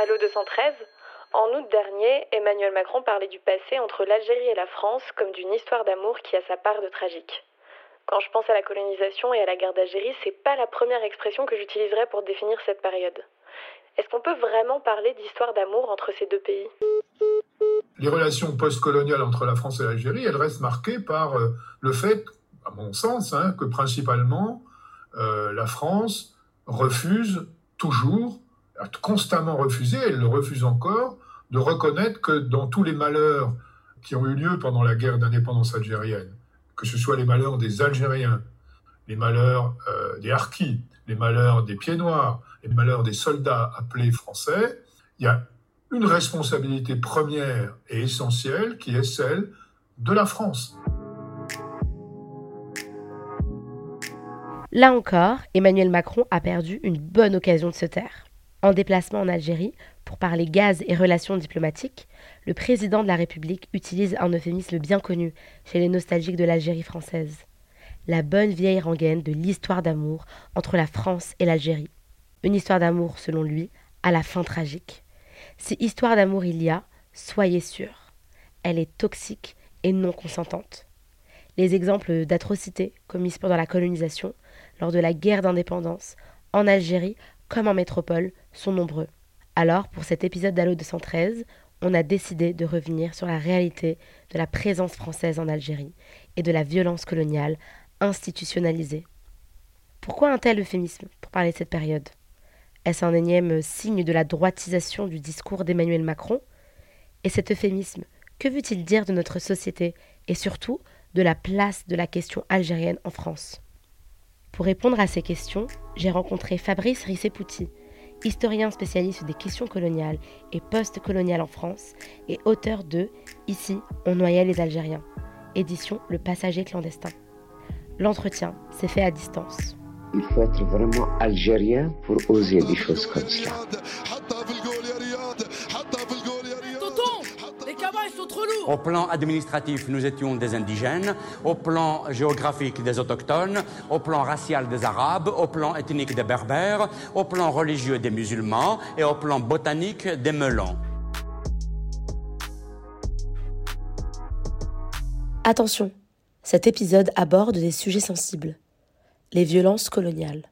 Allo 213. En août dernier, Emmanuel Macron parlait du passé entre l'Algérie et la France comme d'une histoire d'amour qui a sa part de tragique. Quand je pense à la colonisation et à la guerre d'Algérie, c'est pas la première expression que j'utiliserais pour définir cette période. Est-ce qu'on peut vraiment parler d'histoire d'amour entre ces deux pays? Les relations postcoloniales entre la France et l'Algérie, elles restent marquées par euh, le fait, à mon sens, hein, que principalement euh, la France refuse toujours, constamment refusé, elle le refuse encore, de reconnaître que dans tous les malheurs qui ont eu lieu pendant la guerre d'indépendance algérienne, que ce soit les malheurs des Algériens, les malheurs euh, des Harkis, les malheurs des Pieds Noirs, les malheurs des soldats appelés français, il y a une responsabilité première et essentielle qui est celle de la France. Là encore, Emmanuel Macron a perdu une bonne occasion de se taire. En déplacement en Algérie, pour parler gaz et relations diplomatiques, le président de la République utilise un euphémisme bien connu chez les nostalgiques de l'Algérie française. La bonne vieille rengaine de l'histoire d'amour entre la France et l'Algérie. Une histoire d'amour, selon lui, à la fin tragique. Si histoire d'amour il y a, soyez sûrs, elle est toxique et non consentante. Les exemples d'atrocités commises pendant la colonisation, lors de la guerre d'indépendance, en Algérie comme en métropole, sont nombreux. Alors, pour cet épisode d'Allo 213, on a décidé de revenir sur la réalité de la présence française en Algérie et de la violence coloniale institutionnalisée. Pourquoi un tel euphémisme pour parler de cette période? Est-ce un énième signe de la droitisation du discours d'Emmanuel Macron? Et cet euphémisme, que veut-il dire de notre société et surtout de la place de la question algérienne en France? Pour répondre à ces questions, j'ai rencontré Fabrice Rissepouti, historien spécialiste des questions coloniales et post-coloniales en France et auteur de Ici, on noyait les Algériens, édition Le Passager clandestin. L'entretien s'est fait à distance. Il faut être vraiment algérien pour oser des choses comme cela. Au plan administratif, nous étions des indigènes. Au plan géographique, des autochtones. Au plan racial, des arabes. Au plan ethnique, des berbères. Au plan religieux, des musulmans. Et au plan botanique, des melons. Attention, cet épisode aborde des sujets sensibles. Les violences coloniales.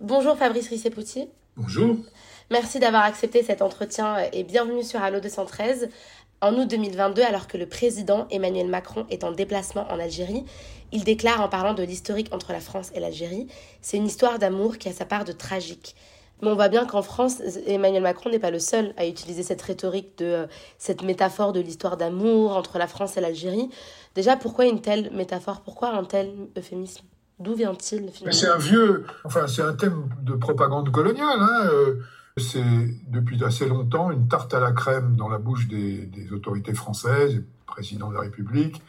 Bonjour Fabrice Rissepouti. Bonjour. Merci d'avoir accepté cet entretien et bienvenue sur Allo 213. En août 2022, alors que le président Emmanuel Macron est en déplacement en Algérie, il déclare en parlant de l'historique entre la France et l'Algérie, c'est une histoire d'amour qui a sa part de tragique. Mais on voit bien qu'en France, Emmanuel Macron n'est pas le seul à utiliser cette rhétorique de euh, cette métaphore de l'histoire d'amour entre la France et l'Algérie. Déjà, pourquoi une telle métaphore? Pourquoi un tel euphémisme? D'où vient-il C'est un vieux, enfin c'est un thème de propagande coloniale. Hein, euh, c'est depuis assez longtemps une tarte à la crème dans la bouche des, autorités françaises, du président de la République,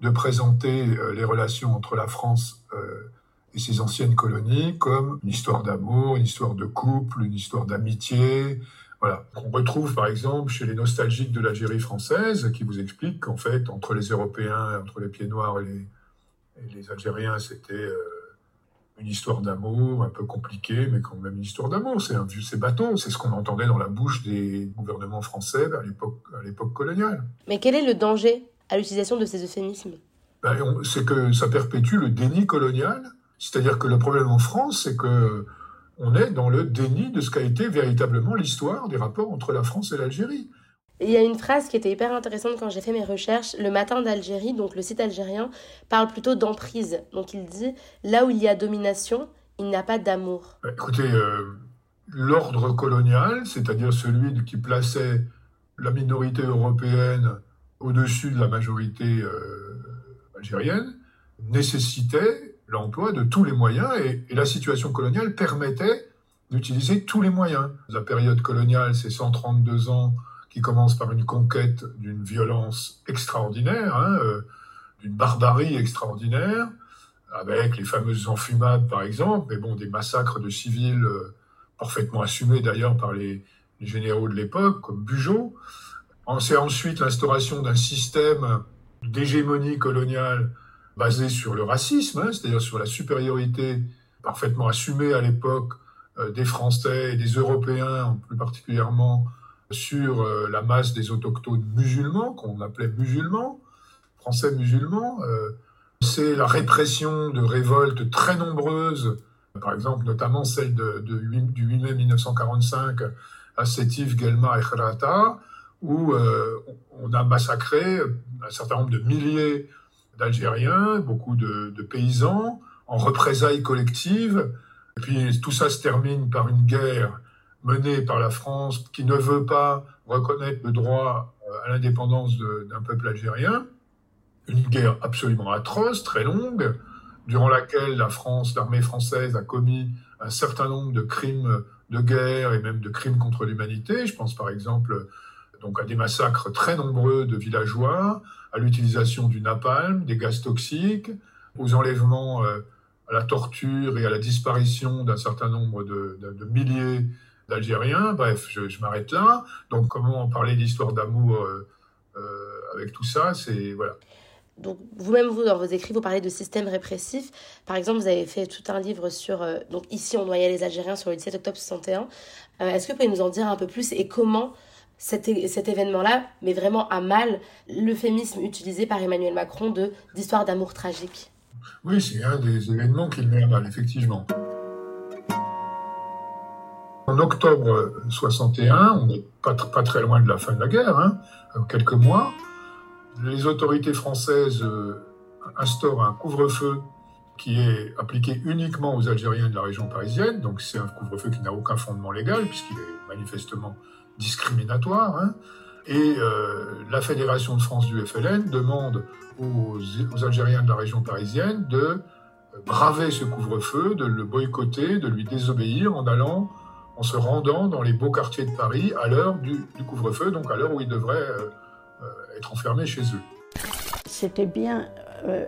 de présenter euh, les relations entre la France euh, et ses anciennes colonies comme une histoire d'amour, une histoire de couple, une histoire d'amitié. Voilà. On retrouve par exemple chez les nostalgiques de l'Algérie française qui vous expliquent qu'en fait, entre les Européens, entre les pieds noirs et les, les Algériens, c'était euh, une histoire d'amour un peu compliquée, mais quand même une histoire d'amour. C'est un vieux, c'est bâton. C'est ce qu'on entendait dans la bouche des gouvernements français à l'époque, à l'époque coloniale. Mais quel est le danger à l'utilisation de ces euphémismes? Ben, C'est que ça perpétue le déni colonial. C'est-à-dire que le problème en France, c'est que on est dans le déni de ce qu'a été véritablement l'histoire des rapports entre la France et l'Algérie. Il y a une phrase qui était hyper intéressante quand j'ai fait mes recherches. Le matin d'Algérie, donc le site algérien, parle plutôt d'emprise. Donc il dit là où il y a domination, il n'y a pas d'amour. Bah, écoutez, euh, l'ordre colonial, c'est-à-dire celui qui plaçait la minorité européenne au-dessus de la majorité euh, algérienne, nécessitait l'emploi de tous les moyens et, et la situation coloniale permettait d'utiliser tous les moyens. La période coloniale, c'est 132 ans qui commence par une conquête d'une violence extraordinaire, hein, euh, d'une barbarie extraordinaire, avec les fameuses enfumades par exemple, mais bon, des massacres de civils euh, parfaitement assumés d'ailleurs par les, généraux de l'époque, comme Bugeaud. C'est ensuite l'instauration d'un système d'hégémonie coloniale basé sur le racisme, hein, c'est-à-dire sur la supériorité parfaitement assumée à l'époque des Français et des Européens, plus particulièrement sur la masse des autochtones musulmans, qu'on appelait musulmans, français musulmans. C'est la répression de révoltes très nombreuses, par exemple notamment celle de, du 8 mai 1945 à Sétif, Guelma et Khrata, où euh, on a massacré un certain nombre de milliers d'Algériens, beaucoup de, paysans, en représailles collectives. Et puis tout ça se termine par une guerre menée par la France qui ne veut pas reconnaître le droit euh, à l'indépendance d'un peuple algérien. Une guerre absolument atroce, très longue, durant laquelle la France, l'armée française a commis un certain nombre de crimes de guerre et même de crimes contre l'humanité. Je pense par exemple donc à des massacres très nombreux de villageois, à l'utilisation du napalm, des gaz toxiques, aux enlèvements, euh, à la torture et à la disparition d'un certain nombre de, milliers d'Algériens. Bref, je, m'arrête là. Donc comment parler d'histoire d'amour euh, euh, avec tout ça C'est voilà. Donc vous-même, vous, dans vos écrits, vous parlez de systèmes répressifs. Par exemple, vous avez fait tout un livre sur... donc ici, on noyait les Algériens sur le 17 octobre 61. Est-ce que vous pouvez nous en dire un peu plus et comment cet, événement-là met vraiment à mal l'euphémisme utilisé par Emmanuel Macron de d'histoire d'amour tragique? Oui, c'est un des événements qu'il met à mal, effectivement. En octobre 61, on n'est pas, très loin de la fin de la guerre, hein, quelques mois, les autorités françaises euh, instaurent un couvre-feu qui est appliqué uniquement aux Algériens de la région parisienne. Donc c'est un couvre-feu qui n'a aucun fondement légal, puisqu'il est manifestement discriminatoire. Hein. Et euh, la Fédération de France du FLN demande aux, Algériens de la région parisienne de braver ce couvre-feu, de le boycotter, de lui désobéir en allant, en se rendant dans les beaux quartiers de Paris à l'heure du, couvre-feu, donc à l'heure où ils devraient euh, euh, être enfermés chez eux. C'était bien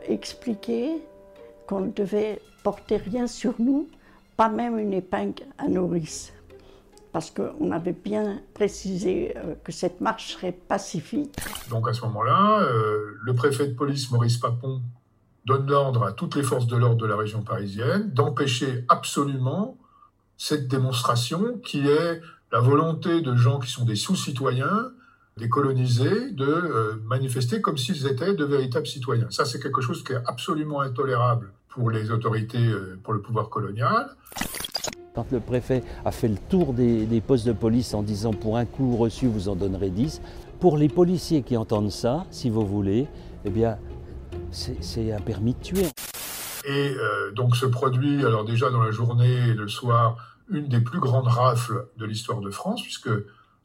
expliqué qu'on ne devait porter rien sur nous, pas même une épingle à nourrice parce qu'on avait bien précisé euh, que cette marche serait pacifique. Donc à ce moment-là, euh, le préfet de police Maurice Papon donne l'ordre à toutes les forces de l'ordre de la région parisienne d'empêcher absolument cette démonstration qui est la volonté de gens qui sont des sous-citoyens, des colonisés, de euh, manifester comme s'ils étaient de véritables citoyens. Ça, c'est quelque chose qui est absolument intolérable pour les autorités, pour le pouvoir colonial. Quand le préfet a fait le tour des, postes de police en disant pour un coup reçu, vous en donnerez 10, pour les policiers qui entendent ça, si vous voulez, eh bien, c'est un permis de tuer. Et euh, donc se produit, alors déjà dans la journée et le soir, une des plus grandes rafles de l'histoire de France, puisque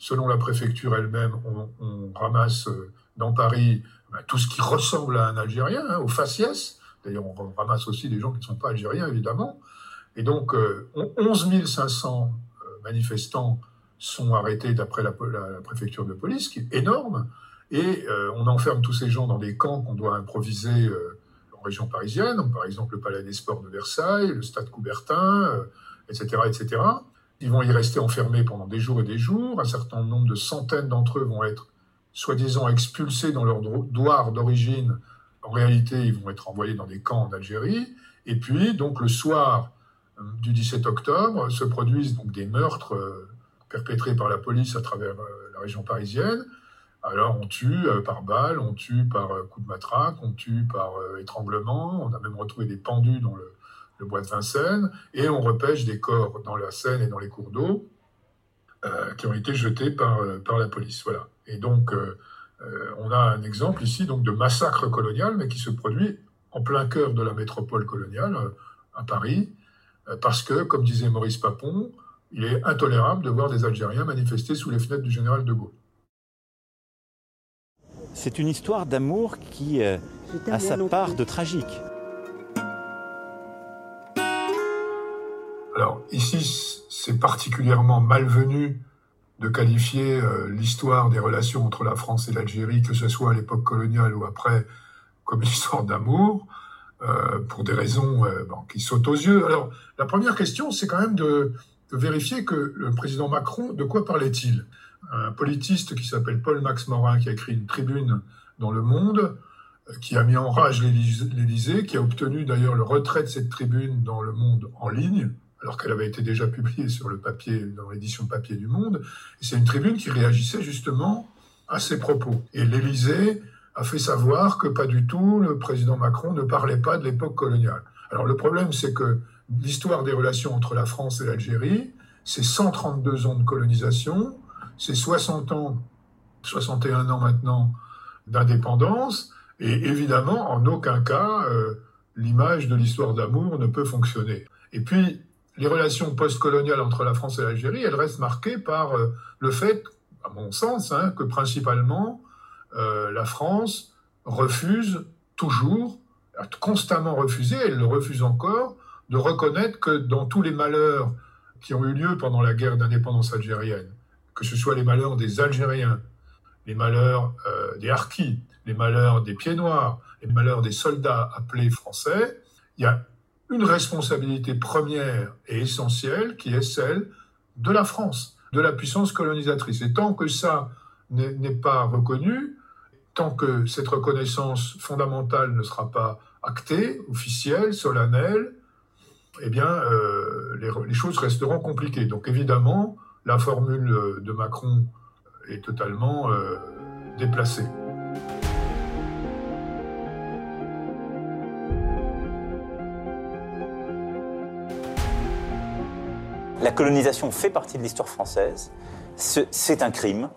selon la préfecture elle-même, on, ramasse euh, dans Paris ben, tout ce qui ressemble à un Algérien, hein, au faciès. D'ailleurs, on ramasse aussi des gens qui ne sont pas algériens, évidemment. Et donc, 11 euh, 500 euh, manifestants sont arrêtés d'après la, préfecture de police, qui est énorme. Et on enferme tous ces gens dans des camps qu'on doit improviser région parisienne, par exemple le Palais des Sports de Versailles, le Stade Coubertin, etc., etc. Ils vont y rester enfermés pendant des jours et des jours. Un certain nombre de centaines d'entre eux vont être soi-disant expulsés dans leur douar d'origine. En réalité, ils vont être envoyés dans des camps en Algérie. Et puis, donc, le soir du 17 octobre se produisent donc des meurtres euh, perpétrés par la police à travers euh, la région parisienne. Alors on tue euh, par balle, on tue par coup de matraque, on tue par étranglement, on a même retrouvé des pendus dans le, bois de Vincennes, et on repêche des corps dans la Seine et dans les cours d'eau qui ont été jetés par, la police. Voilà. Et donc on a un exemple ici donc de massacre colonial, mais qui se produit en plein cœur de la métropole coloniale, à Paris, euh, parce que, comme disait Maurice Papon, il est intolérable de voir des Algériens manifester sous les fenêtres du général de Gaulle. C'est une histoire d'amour qui euh, a sa part de tragique. Alors ici, c'est particulièrement malvenu de qualifier euh, l'histoire des relations entre la France et l'Algérie, que ce soit à l'époque coloniale ou après, comme une histoire d'amour. Euh, pour des raisons euh, qui sautent aux yeux. Alors, la première question, c'est quand même de, vérifier que le président Macron, de quoi parlait-il? Un politiste qui s'appelle Paul Max Morin, qui a écrit une tribune dans Le Monde, euh, qui a mis en rage l'Élysée, qui a obtenu d'ailleurs le retrait de cette tribune dans Le Monde en ligne, alors qu'elle avait été déjà publiée sur le papier, dans l'édition papier du Monde. C'est une tribune qui réagissait justement à ces propos. Et l'Élysée a fait savoir que pas du tout, le président Macron ne parlait pas de l'époque coloniale. Alors le problème, c'est que l'histoire des relations entre la France et l'Algérie, c'est 132 ans de colonisation, c'est 60 ans, 61 ans maintenant d'indépendance, et évidemment, en aucun cas, euh, l'image de l'histoire d'amour ne peut fonctionner. Et puis, les relations postcoloniales entre la France et l'Algérie, elles restent marquées par euh, le fait, à mon sens, hein, que principalement euh, la France refuse toujours, a constamment refusé, elle le refuse encore, de reconnaître que dans tous les malheurs qui ont eu lieu pendant la guerre d'indépendance algérienne, que ce soit les malheurs des Algériens, les malheurs euh, des Harkis, les malheurs des Pieds Noirs, les malheurs des soldats appelés français, il y a une responsabilité première et essentielle qui est celle de la France, de la puissance colonisatrice. Et tant que ça n'est pas reconnu, tant que cette reconnaissance fondamentale ne sera pas actée, officielle, solennelle, eh bien, euh, les, choses resteront compliquées. Donc évidemment, la formule de Macron est totalement euh, déplacée. La colonisation fait partie de l'histoire française. C'est un crime.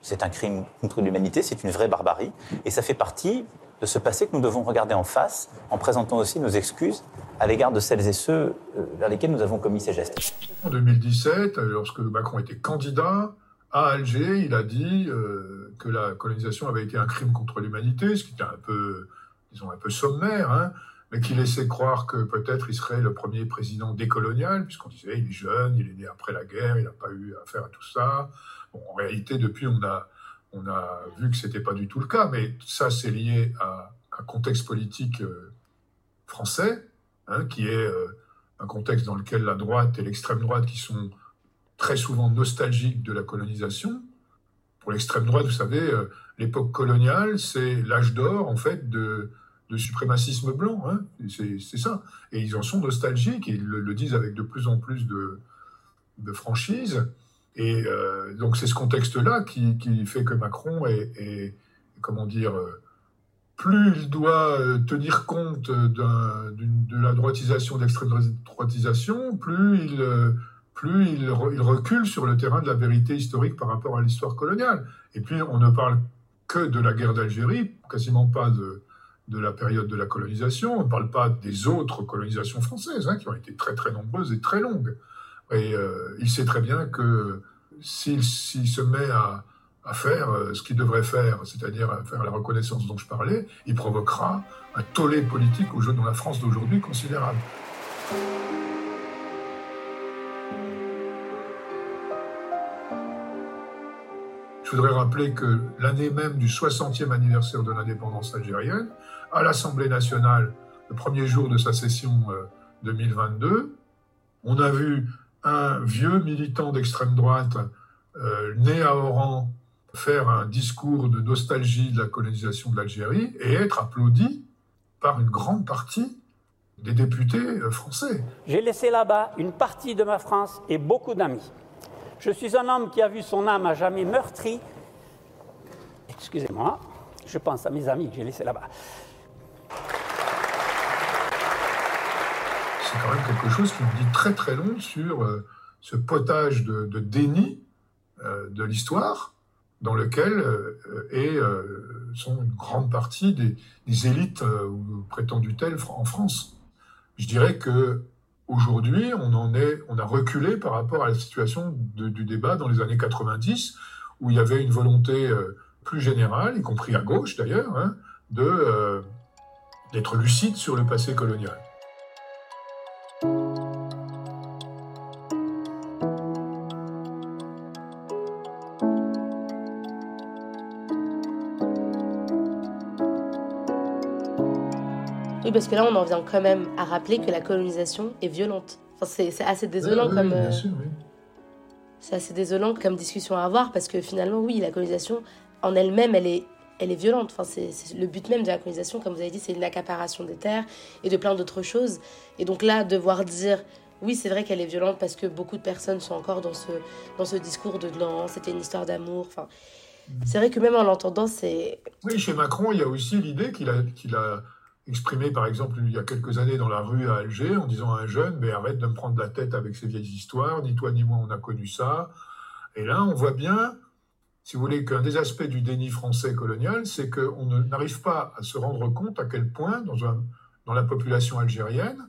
C'est un crime contre l'humanité, c'est une vraie barbarie. Et ça fait partie de ce passé que nous devons regarder en face en présentant aussi nos excuses à l'égard de celles et ceux euh, vers lesquels nous avons commis ces gestes. En 2017, lorsque Macron était candidat, à Alger, il a dit euh, que la colonisation avait été un crime contre l'humanité, ce qui était un peu, disons, un peu sommaire. Hein mais qui laissait croire que peut-être il serait le premier président décolonial, puisqu'on disait il est jeune, il est né après la guerre, il n'a pas eu affaire à tout ça. en réalité, depuis, on a, on a vu que ce n'était pas du tout le cas, mais ça, c'est lié à un contexte politique euh, français, hein, qui est euh, un contexte dans lequel la droite et l'extrême droite, qui sont très souvent nostalgiques de la colonisation, pour l'extrême droite, vous savez, euh, l'époque coloniale, c'est l'âge d'or, en fait, de, de suprémacisme blanc. Hein. c'est ça. Et ils en sont nostalgiques et ils le, disent avec de plus en plus de, de franchise. Et euh, donc c'est ce contexte-là qui, fait que Macron est, comment dire, plus il doit euh, tenir compte de la droitisation, de l'extrême droitisation, plus il, euh, plus il, recule sur le terrain de la vérité historique par rapport à l'histoire coloniale. Et puis on ne parle que de la guerre d'Algérie, quasiment pas de, de la période de la colonisation. On ne parle pas des autres colonisations françaises, hein, qui ont été très très nombreuses et très longues. Et euh, il sait très bien que s'il se met à, faire euh, ce qu'il devrait faire, c'est-à-dire à faire la reconnaissance dont je parlais, il provoquera un tollé politique au jeu dans la France d'aujourd'hui considérable. Je voudrais rappeler que l'année même du 60e anniversaire de l'indépendance algérienne, à l'Assemblée nationale, le premier jour de sa session 2022, euh, on a vu un vieux militant d'extrême droite euh, né à Oran faire un discours de nostalgie de la colonisation de l'Algérie et être applaudi par une grande partie des députés euh, français. J'ai laissé là-bas une partie de ma France et beaucoup d'amis. Je suis un homme qui a vu son âme à jamais meurtrie. Excusez-moi, je pense à mes amis que j'ai laissés là-bas. C'est quand même quelque chose qui me dit très très long sur euh, ce potage de, déni euh, de l'histoire dans lequel euh, est, sont une grande partie des, élites ou prétendues telles en France. Je dirais que Aujourd'hui, on en est, on a reculé par rapport à la situation du débat dans les années 90, où il y avait une volonté euh, plus générale, y compris à gauche d'ailleurs, hein, de euh, d'être lucide sur le passé colonial. Parce que là, on en vient quand même à rappeler que la colonisation est violente. Enfin, c'est assez désolant comme. Euh, c'est assez désolant comme discussion à avoir parce que finalement, oui, la colonisation en elle-même, elle est, elle est violente. Enfin, c'est le but même de la colonisation, comme vous avez dit, c'est une accaparation des terres et de plein d'autres choses. Et donc là, devoir dire oui, c'est vrai qu'elle est violente parce que beaucoup de personnes sont encore dans ce, dans ce discours de non, c'était une histoire d'amour. Enfin, c'est vrai que même en l'entendant, c'est. Oui, chez Macron, il y a aussi l'idée qu'il a, qu'il a exprimée, par exemple, il y a quelques années dans la rue à Alger, en disant à un jeune Mais arrête de me prendre la tête avec ces vieilles histoires, ni toi ni moi on a connu ça. Et là, on voit bien, si vous voulez, qu'un des aspects du déni français colonial, c'est qu'on n'arrive pas à se rendre compte à quel point, dans, la population algérienne,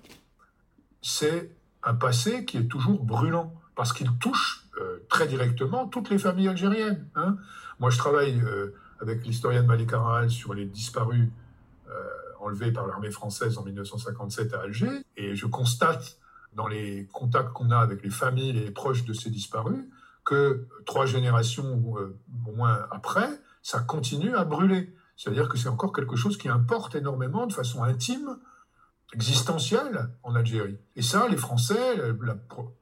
c'est un passé qui est toujours brûlant, parce qu'il touche euh, très directement toutes les familles algériennes. Hein. Moi, je travaille euh, avec l'historienne Malika Rahal sur les disparus euh, enlevés par l'armée française en 1957 à Alger, et je constate dans les contacts qu'on a avec les familles et les proches de ces disparus que trois générations ou au moins après, ça continue à brûler. C'est-à-dire que c'est encore quelque chose qui importe énormément de façon intime existentielle en Algérie. Et ça, les Français,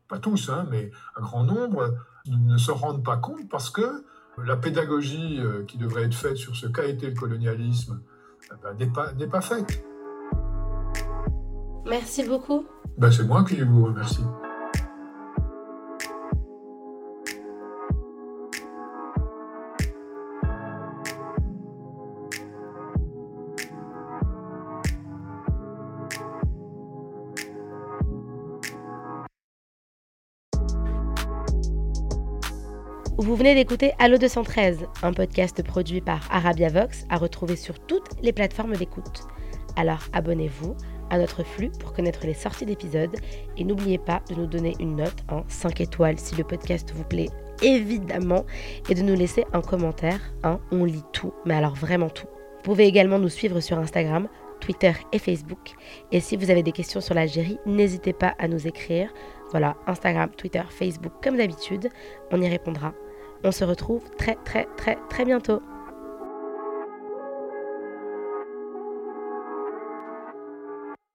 pas tous, hein, mais un grand nombre, ne se rendent pas compte parce que la pédagogie euh, qui devrait être faite sur ce qu'a été le colonialisme ben, n'est pas, pas faite. Merci beaucoup. Ben, C'est moi qui vous remercie. Vous venez d'écouter Allo 213, un podcast produit par Arabia Vox à retrouver sur toutes les plateformes d'écoute. Alors abonnez-vous à notre flux pour connaître les sorties d'épisodes et n'oubliez pas de nous donner une note en 5 étoiles si le podcast vous plaît évidemment et de nous laisser un commentaire. On lit tout, mais alors vraiment tout. Vous pouvez également nous suivre sur Instagram, Twitter et Facebook. Et si vous avez des questions sur l'Algérie, n'hésitez pas à nous écrire. Voilà, Instagram, Twitter, Facebook, comme d'habitude, on y répondra. On se retrouve très très très très bientôt.